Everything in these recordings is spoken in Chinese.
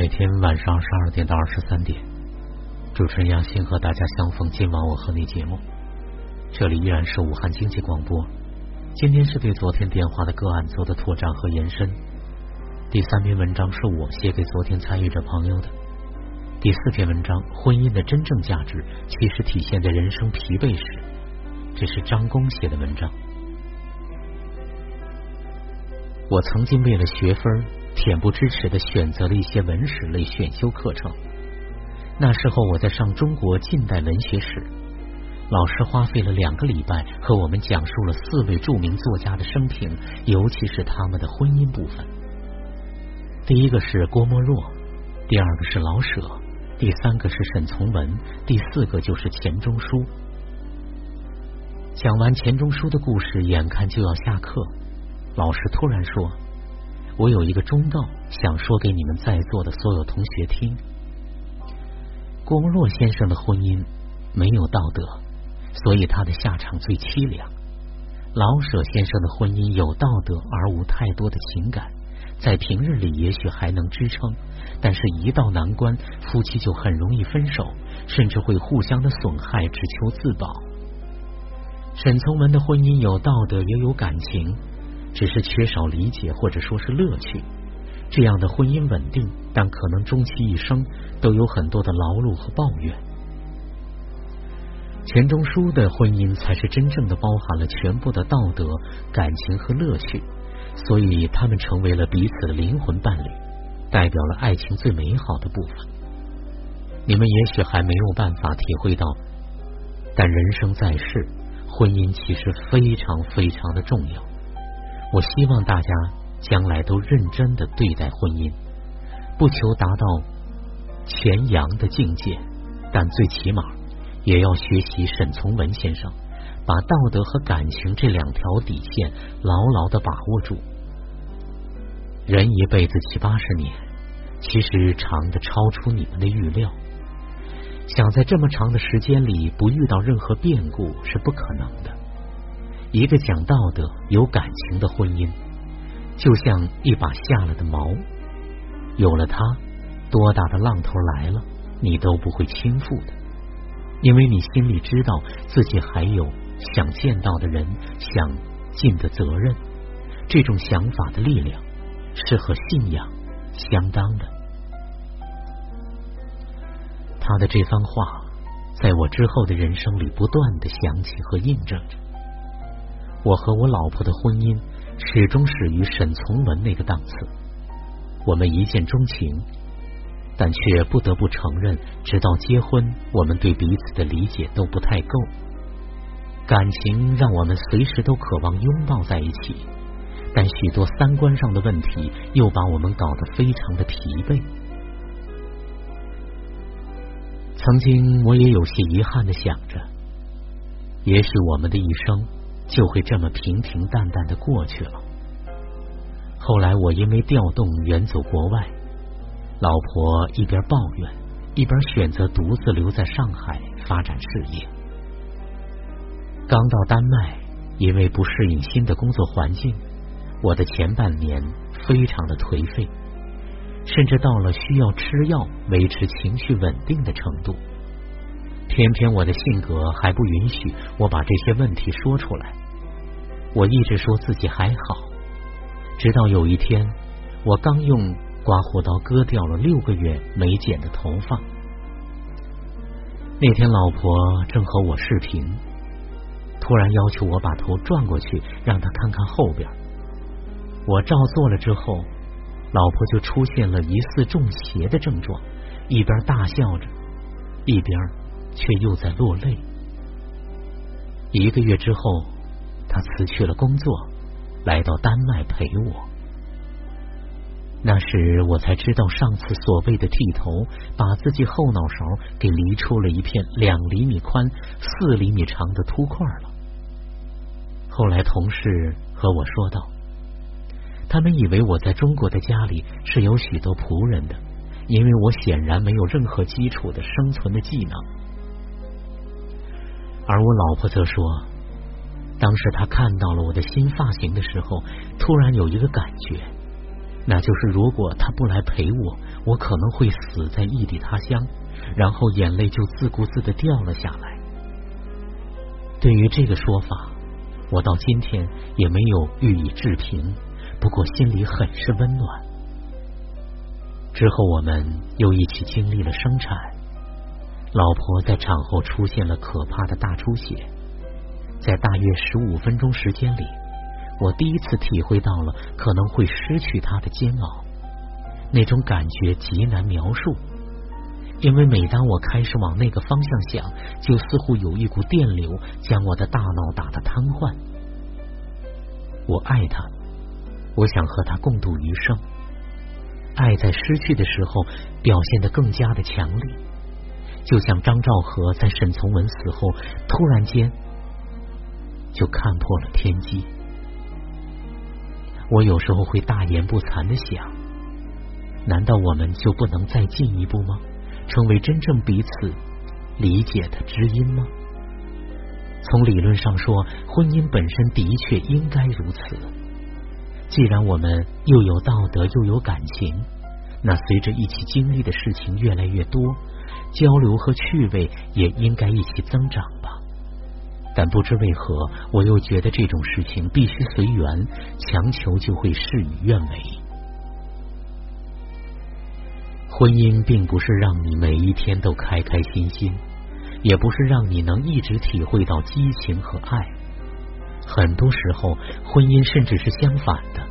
每天晚上十二点到二十三点，主持人杨鑫和大家相逢。今晚我和你节目，这里依然是武汉经济广播。今天是对昨天电话的个案做的拓展和延伸。第三篇文章是我写给昨天参与者朋友的。第四篇文章，婚姻的真正价值其实体现在人生疲惫时。这是张工写的文章。我曾经为了学分，恬不知耻的选择了一些文史类选修课程。那时候我在上中国近代文学史，老师花费了两个礼拜和我们讲述了四位著名作家的生平，尤其是他们的婚姻部分。第一个是郭沫若，第二个是老舍，第三个是沈从文，第四个就是钱钟书。讲完钱钟书的故事，眼看就要下课。老师突然说：“我有一个忠告，想说给你们在座的所有同学听。郭沫若先生的婚姻没有道德，所以他的下场最凄凉。老舍先生的婚姻有道德而无太多的情感，在平日里也许还能支撑，但是一到难关，夫妻就很容易分手，甚至会互相的损害，只求自保。沈从文的婚姻有道德，也有感情。”只是缺少理解，或者说是乐趣。这样的婚姻稳定，但可能终其一生都有很多的劳碌和抱怨。钱钟书的婚姻才是真正的包含了全部的道德、感情和乐趣，所以他们成为了彼此的灵魂伴侣，代表了爱情最美好的部分。你们也许还没有办法体会到，但人生在世，婚姻其实非常非常的重要。我希望大家将来都认真的对待婚姻，不求达到全阳的境界，但最起码也要学习沈从文先生，把道德和感情这两条底线牢牢的把握住。人一辈子七八十年，其实长的超出你们的预料。想在这么长的时间里不遇到任何变故是不可能的。一个讲道德、有感情的婚姻，就像一把下了的锚，有了它，多大的浪头来了，你都不会倾覆的，因为你心里知道自己还有想见到的人，想尽的责任。这种想法的力量是和信仰相当的。他的这番话，在我之后的人生里不断的响起和印证着。我和我老婆的婚姻始终始于沈从文那个档次，我们一见钟情，但却不得不承认，直到结婚，我们对彼此的理解都不太够。感情让我们随时都渴望拥抱在一起，但许多三观上的问题又把我们搞得非常的疲惫。曾经我也有些遗憾的想着，也许我们的一生。就会这么平平淡淡的过去了。后来我因为调动远走国外，老婆一边抱怨，一边选择独自留在上海发展事业。刚到丹麦，因为不适应新的工作环境，我的前半年非常的颓废，甚至到了需要吃药维持情绪稳定的程度。偏偏我的性格还不允许我把这些问题说出来。我一直说自己还好，直到有一天，我刚用刮胡刀割掉了六个月没剪的头发。那天，老婆正和我视频，突然要求我把头转过去，让她看看后边。我照做了之后，老婆就出现了疑似中邪的症状，一边大笑着，一边却又在落泪。一个月之后。他辞去了工作，来到丹麦陪我。那时我才知道，上次所谓的剃头，把自己后脑勺给犁出了一片两厘米宽、四厘米长的秃块了。后来同事和我说道，他们以为我在中国的家里是有许多仆人的，因为我显然没有任何基础的生存的技能。而我老婆则说。当时她看到了我的新发型的时候，突然有一个感觉，那就是如果她不来陪我，我可能会死在异地他乡，然后眼泪就自顾自的掉了下来。对于这个说法，我到今天也没有予以置评，不过心里很是温暖。之后我们又一起经历了生产，老婆在产后出现了可怕的大出血，在大约十五分钟时间里，我第一次体会到了可能会失去她的煎熬，那种感觉极难描述。因为每当我开始往那个方向想，就似乎有一股电流将我的大脑打得瘫痪。我爱他，我想和他共度余生。爱在失去的时候表现得更加的强烈，就像张兆和在沈从文死后突然间就看破了天机。我有时候会大言不惭的想：难道我们就不能再进一步吗？成为真正彼此理解的知音吗？从理论上说，婚姻本身的确应该如此。既然我们又有道德又有感情，那随着一起经历的事情越来越多，交流和趣味也应该一起增长吧。但不知为何，我又觉得这种事情必须随缘，强求就会事与愿违。婚姻并不是让你每一天都开开心心，也不是让你能一直体会到激情和爱。很多时候，婚姻甚至是相反的，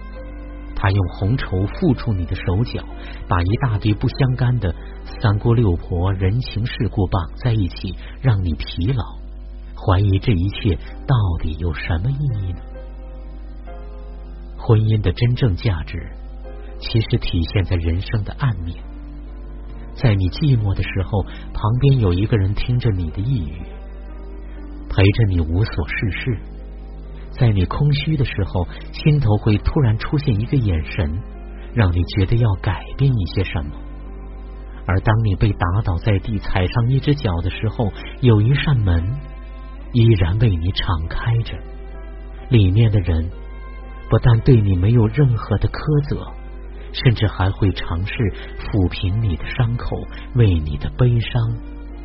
他用红绸缚住你的手脚，把一大堆不相干的三姑六婆、人情世故绑在一起，让你疲劳，怀疑这一切到底有什么意义呢？婚姻的真正价值，其实体现在人生的暗面。在你寂寞的时候，旁边有一个人听着你的呓语，陪着你无所事事；在你空虚的时候，心头会突然出现一个眼神，让你觉得要改变一些什么。而当你被打倒在地、踩上一只脚的时候，有一扇门依然为你敞开着，里面的人不但对你没有任何的苛责。甚至还会尝试抚平你的伤口，为你的悲伤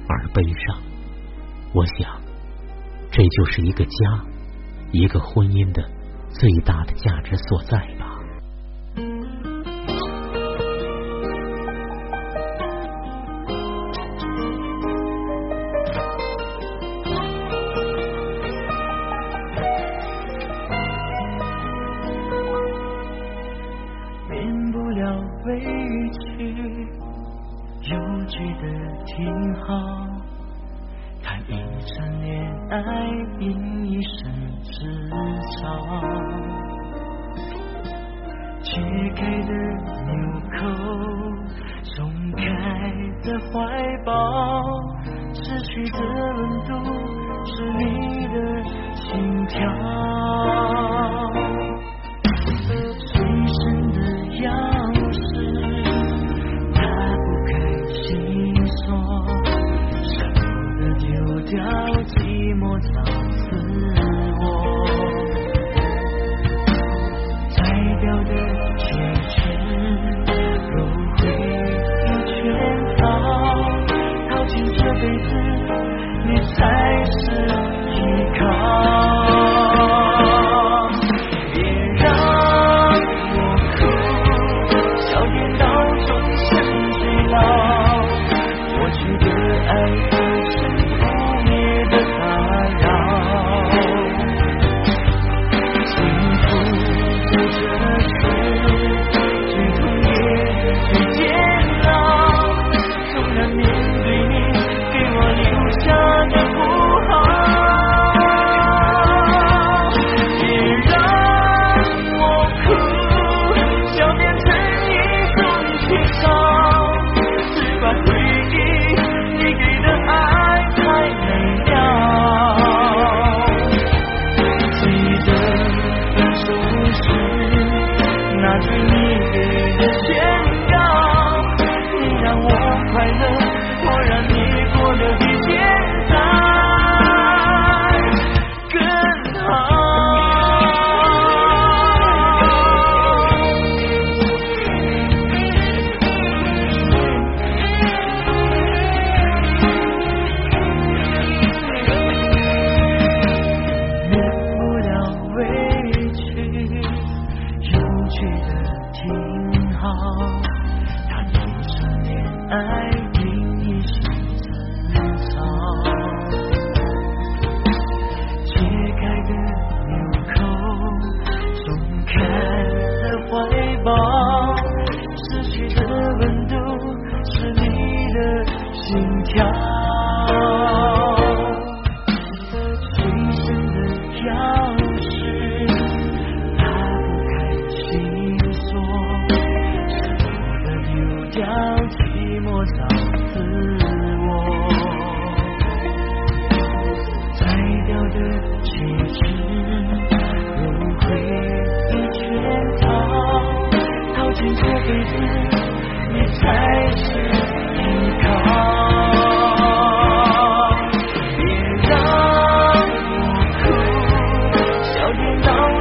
而悲伤。我想，这就是一个家，一个婚姻的最大的价值所在吧。爱因一生执着，解开的纽扣，松开的怀抱，失去的温度是你的心跳。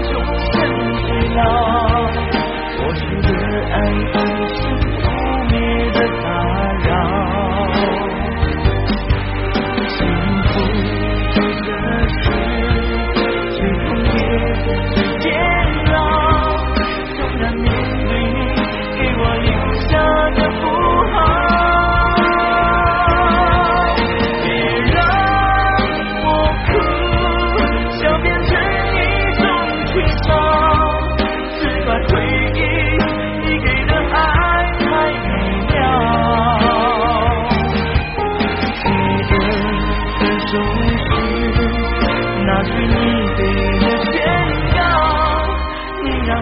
就像你那，过去的爱。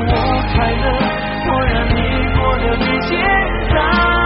我快乐我让你过得比现在